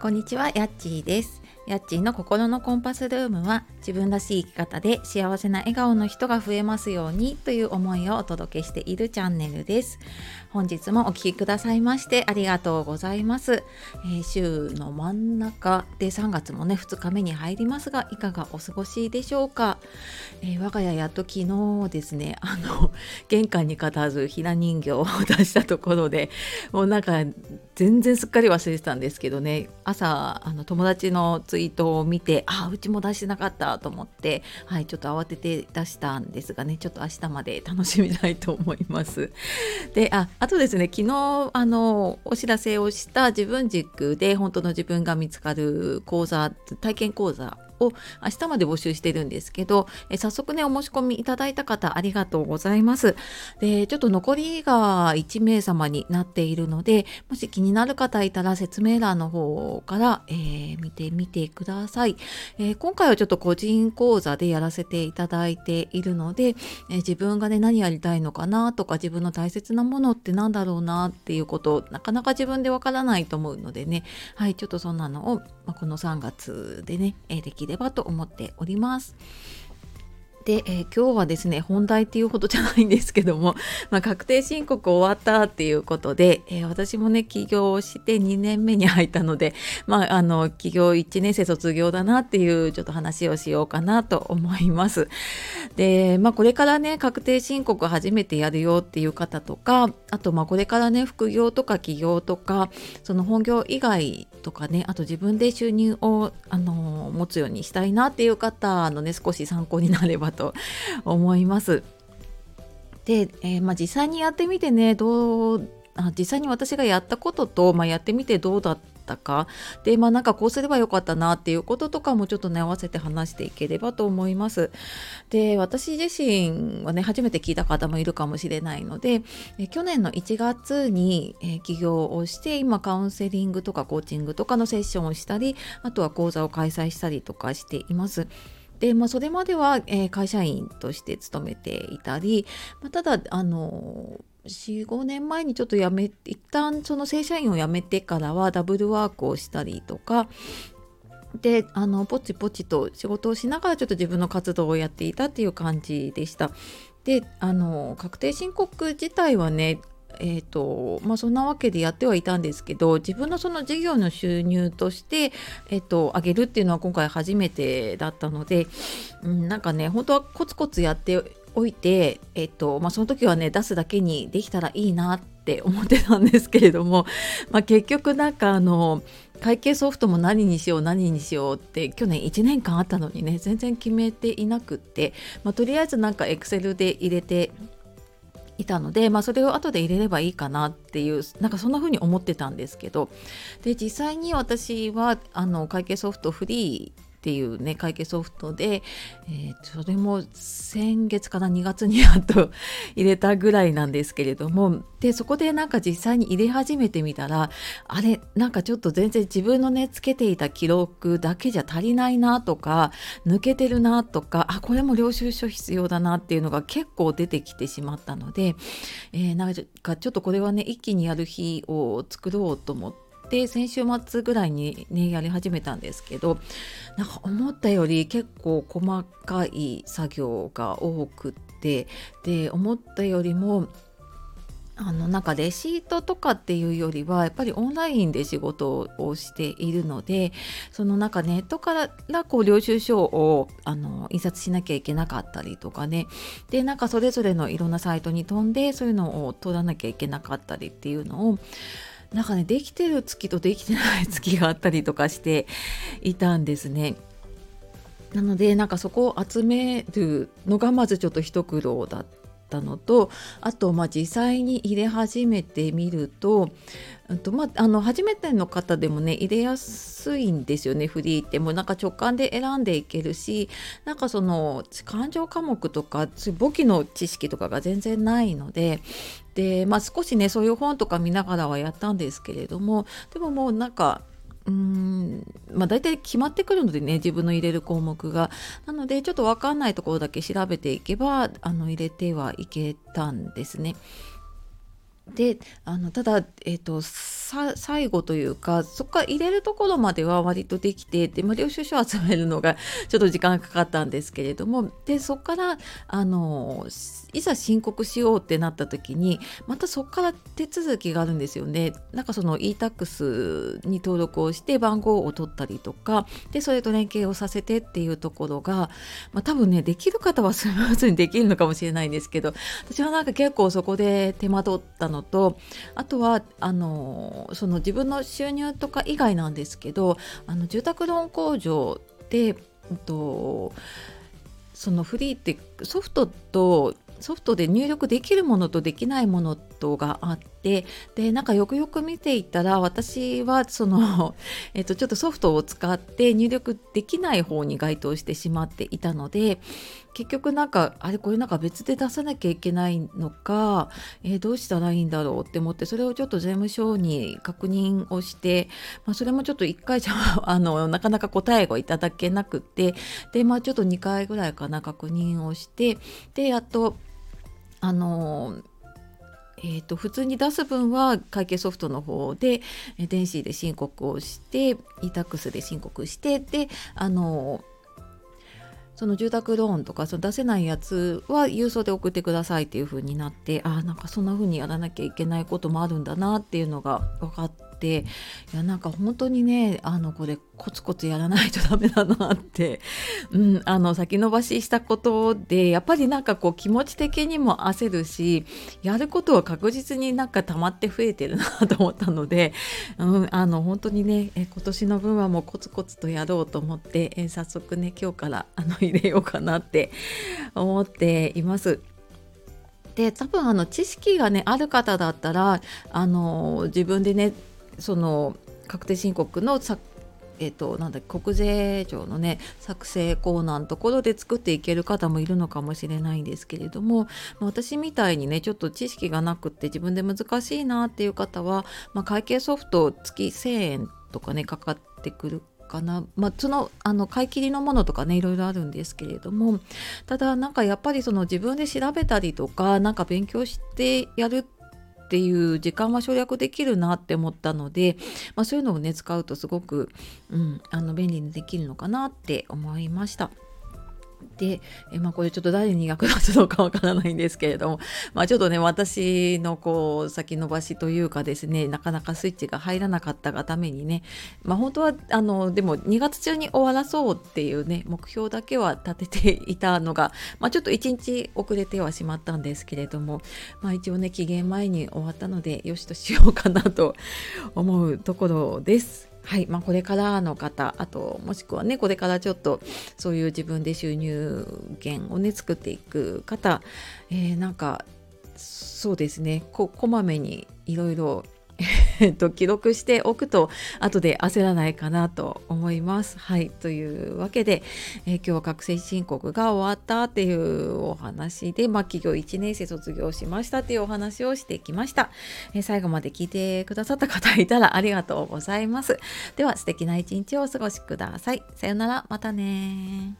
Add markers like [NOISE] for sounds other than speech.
こんにちは、やっちーです。やっちーの心のコンパスルームは自分らしい生き方で幸せな笑顔の人が増えますようにという思いをお届けしているチャンネルです。本日もお聴きくださいましてありがとうございます。えー週の真ん中で3月もね2日目に入りますがいかがお過ごしでしょうか？えー我が家やっと昨日ですねあの玄関に立たずひな人形を出したところでもうなんか全然すっかり忘れてたんですけどね朝あの友達のツイイートを見てあうちも出してなかったと思ってはいちょっと慌てて出したんですがねちょっと明日まで楽しみたいと思います。[LAUGHS] でああとですね昨日あのお知らせをした自分軸で本当の自分が見つかる講座体験講座を明日まで募集してるんですけどえ早速ねお申し込みいただいた方ありがとうございます。でちょっと残りが1名様になっているのでもし気になる方いたら説明欄の方から、えー見てみてください、えー今回はちょっと個人講座でやらせていただいているので、えー自分がね何やりたいのかなとか自分の大切なものってなんだろうなっていうことなかなか自分でわからないと思うのでねはいちょっとそんなのを、まあこの3月でね、えーできればと思っております。で、えー今日はですね本題っていうほどじゃないんですけども、[LAUGHS] まあ、確定申告終わったっていうことで、えー私もね起業して2年目に入ったので、まあ、あの起業1年生卒業だなっていうちょっと話をしようかなと思います。で、まあ、これからね確定申告初めてやるよっていう方とかあとまあこれからね副業とか起業とかその本業以外とかねあと自分で収入をあの持つようにしたいなっていう方のね少し参考になればと思います。で、えーまあ、実際にやってみてねどうあ実際に私がやったことと、まあ、やってみてどうだったかでまあなんかこうすればよかったなっていうこととかもちょっとね合わせて話していければと思います。で私自身はね初めて聞いた方もいるかもしれないのでえ去年の1月に、え起業をして今カウンセリングとかコーチングとかのセッションをしたりあとは講座を開催したりとかしています。でまあ、それまでは、えー会社員として勤めていたり、まあ、ただあの45年前にちょっと辞め一旦その正社員を辞めてからはダブルワークをしたりとかであのポチポチと仕事をしながらちょっと自分の活動をやっていたっていう感じでした。であの確定申告自体はねえーとまあ、そんなわけでやってはいたんですけど自分のその事業の収入として、えー、と上げるっていうのは今回初めてだったので、うん、なんかね本当はコツコツやっておいて、えーとまあ、その時はね出すだけにできたらいいなって思ってたんですけれども、[LAUGHS] まあ、結局なんかあの会計ソフトも何にしよう何にしようって去年1年間あったのにね全然決めていなくって、まあ、とりあえずなんかエクセルで入れていたので、まあ、それを後で入れればいいかなっていうなんかそんな風に思ってたんですけど。で実際に私はあの会計ソフトフリーっていうね会計ソフトで、えーそれも先月から2月にやっと入れたぐらいなんですけれどもでそこでなんか実際に入れ始めてみたらあれなんかちょっと全然自分のねつけていた記録だけじゃ足りないなとか抜けてるなとかあこれも領収書必要だなっていうのが結構出てきてしまったので、えーなんかちょっとこれはね一気にやる日を作ろうと思ってって。先週末ぐらいにねやり始めたんですけどなんか思ったより結構細かい作業が多くってで思ったよりもあのなんかレシートとかっていうよりはやっぱりオンラインで仕事をしているのでそのなんかネットからこう領収書をあの印刷しなきゃいけなかったりとかねでなんかそれぞれのいろんなサイトに飛んでそういうのを取らなきゃいけなかったりっていうのをなんかねできてる月とできてない月があったりとかしていたんですね。なのでなんかそこを集めるのがまずちょっと一苦労だったたのとあとまあ実際に入れ始めてみると,、うんとまあ、あの初めての方でもね入れやすいんですよねフリーって。もうなんか直感で選んでいけるしなんかその感情科目とか簿記の知識とかが全然ないのでで、まあ、少しねそういう本とか見ながらはやったんですけれどもでももうなんかうーんまあ大体決まってくるのでね自分の入れる項目がなのでちょっと分かんないところだけ調べていけばあの入れてはいけたんですね。であのただ、えーと、最後というかそこから入れるところまでは割とできてで、まあ、領収書を集めるのが [LAUGHS] ちょっと時間がかかったんですけれどもでそこからあのいざ申告しようってなった時にまたそこから手続きがあるんですよね。なんかその e-tax に登録をして番号を取ったりとかでそれと連携をさせてっていうところが、まあ、多分ねできる方はスムーズにできるのかもしれないんですけど私はなんか結構そこで手間取ったのとあとはあのその自分の収入とか以外なんですけどあの住宅ローン工場で、と、そのフリーってソフトとソフトで入力できるものとできないものとがあってでなんかよくよく見ていたら私はその、[LAUGHS] えっと、ちょっとソフトを使って入力できない方に該当してしまっていたので結局なんかあれこれなんか別で出さなきゃいけないのか、えー、どうしたらいいんだろうって思ってそれをちょっと税務署に確認をして、まあ、それもちょっと1回じゃ [LAUGHS] あのなかなか答えがいただけなくてでまあちょっと2回ぐらいかな確認をしてでやっとあのえーと、普通に出す分は会計ソフトの方で電子で申告をして e-tax で申告してであのその住宅ローンとかその出せないやつは郵送で送ってくださいっていう風になってあなんかそんな風にやらなきゃいけないこともあるんだなっていうのが分かっていやなんか本当にねあのこれコツコツやらないとダメだなって、[LAUGHS] うん、あの先延ばししたことでやっぱりなんかこう気持ち的にも焦るしやることは確実になんか溜まって増えてるなと思ったので、[LAUGHS] うん、あの本当にねえ今年の分はもうコツコツとやろうと思ってえ早速ね今日からあの入れようかなって思っています。で多分あの知識がねある方だったらあの自分でねその確定申告のさえーと、なんだ国税庁のね作成コーナーのところで作っていける方もいるのかもしれないんですけれども、私みたいにねちょっと知識がなくって自分で難しいなっていう方は、まあ、会計ソフト月1000円とかねかかってくるかな、まあ、そのあの買い切りのものとかねいろいろあるんですけれどもただなんかやっぱりその自分で調べたりとか何か勉強してやるってていう時間は省略できるなって思ったので、まあ、そういうのをね使うとすごく、うん、あの便利にできるのかなって思いました。で、えまあ、これちょっと誰に役立つのかわからないんですけれども、まあ、ちょっとね私のこう先延ばしというかですねなかなかスイッチが入らなかったがためにね、まあ、本当はあのでも2月中に終わらそうっていうね目標だけは立てていたのが、まあ、ちょっと1日遅れてはしまったんですけれども、まあ、一応ね期限前に終わったのでよしとしようかなと思うところです。はいまあ、これからの方あともしくはねこれからちょっとそういう自分で収入源をね作っていく方、えー、なんかそうですねここまめにいろいろと、記録しておくと後で焦らないかなと思います。はいというわけで、えー、今日は覚醒申告が終わったっていうお話で、まあ、企業1年生卒業しましたっていうお話をしてきました、[LAUGHS] えー、最後まで聞いてくださった方いたらありがとうございます。では素敵な一日をお過ごしください。さよならまたね